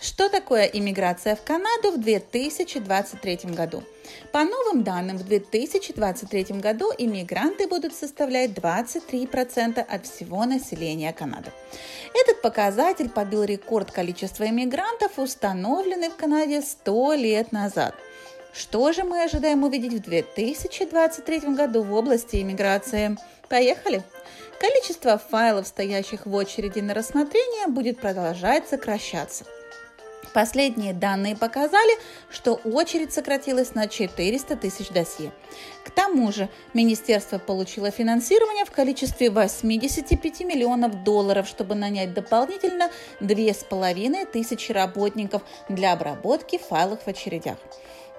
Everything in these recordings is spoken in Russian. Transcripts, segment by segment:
Что такое иммиграция в Канаду в 2023 году? По новым данным, в 2023 году иммигранты будут составлять 23% от всего населения Канады. Этот показатель побил рекорд количества иммигрантов, установленный в Канаде 100 лет назад – что же мы ожидаем увидеть в 2023 году в области иммиграции? Поехали! Количество файлов, стоящих в очереди на рассмотрение, будет продолжать сокращаться. Последние данные показали, что очередь сократилась на 400 тысяч досье. К тому же министерство получило финансирование в количестве 85 миллионов долларов, чтобы нанять дополнительно 2,5 тысячи работников для обработки файлов в очередях.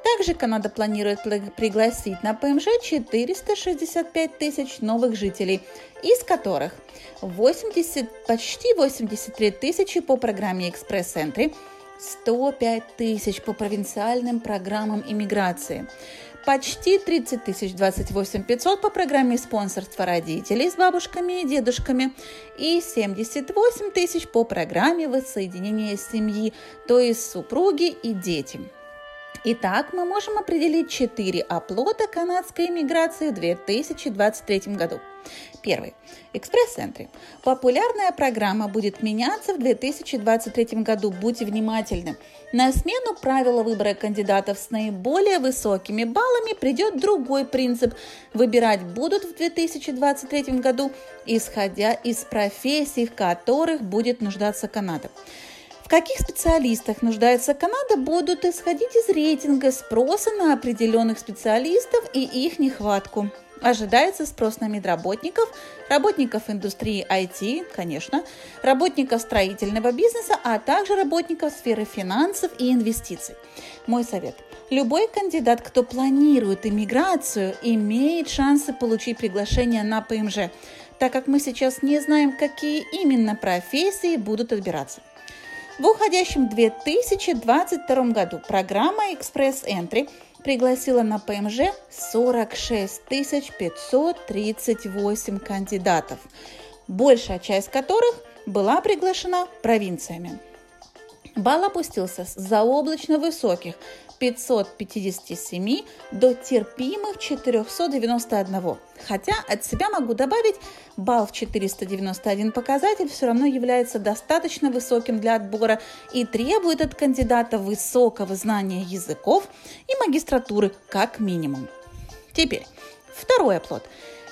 Также Канада планирует пригласить на ПМЖ 465 тысяч новых жителей, из которых 80, почти 83 тысячи по программе «Экспресс-энтри», 105 тысяч по провинциальным программам иммиграции, почти 30 тысяч 28 500 по программе спонсорства родителей с бабушками и дедушками и 78 тысяч по программе воссоединения семьи, то есть супруги и дети. Итак, мы можем определить четыре оплота канадской иммиграции в 2023 году. Первый. Экспресс-центры. Популярная программа будет меняться в 2023 году. Будьте внимательны. На смену правила выбора кандидатов с наиболее высокими баллами придет другой принцип. Выбирать будут в 2023 году, исходя из профессий, в которых будет нуждаться Канада каких специалистах нуждается Канада, будут исходить из рейтинга спроса на определенных специалистов и их нехватку. Ожидается спрос на медработников, работников индустрии IT, конечно, работников строительного бизнеса, а также работников сферы финансов и инвестиций. Мой совет. Любой кандидат, кто планирует иммиграцию, имеет шансы получить приглашение на ПМЖ, так как мы сейчас не знаем, какие именно профессии будут отбираться. В уходящем 2022 году программа Express Entry пригласила на ПМЖ 46 538 кандидатов, большая часть которых была приглашена провинциями. Балл опустился с заоблачно высоких 557 до терпимых 491. Хотя от себя могу добавить, балл в 491 показатель все равно является достаточно высоким для отбора и требует от кандидата высокого знания языков и магистратуры как минимум. Теперь, второй оплот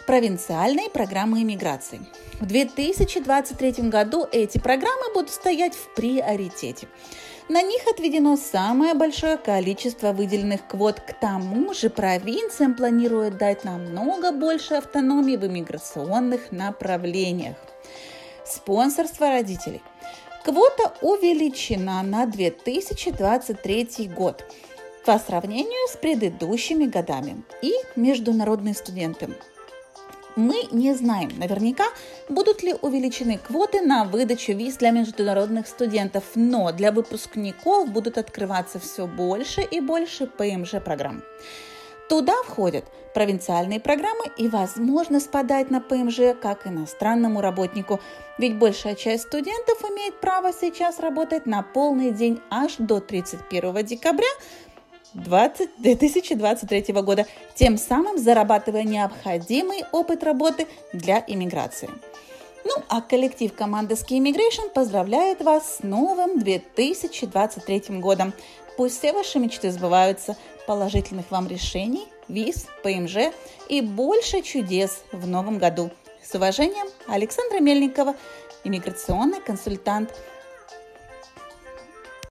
провинциальные программы иммиграции. В 2023 году эти программы будут стоять в приоритете. На них отведено самое большое количество выделенных квот. К тому же провинциям планируют дать намного больше автономии в иммиграционных направлениях. Спонсорство родителей. Квота увеличена на 2023 год по сравнению с предыдущими годами и международные студенты. Мы не знаем наверняка, будут ли увеличены квоты на выдачу виз для международных студентов, но для выпускников будут открываться все больше и больше ПМЖ-программ. Туда входят провинциальные программы и возможность подать на ПМЖ как иностранному работнику, ведь большая часть студентов имеет право сейчас работать на полный день аж до 31 декабря 20, 2023 года, тем самым зарабатывая необходимый опыт работы для иммиграции. Ну, а коллектив команды Ski Immigration поздравляет вас с новым 2023 годом. Пусть все ваши мечты сбываются, положительных вам решений, виз, ПМЖ и больше чудес в новом году. С уважением, Александра Мельникова, иммиграционный консультант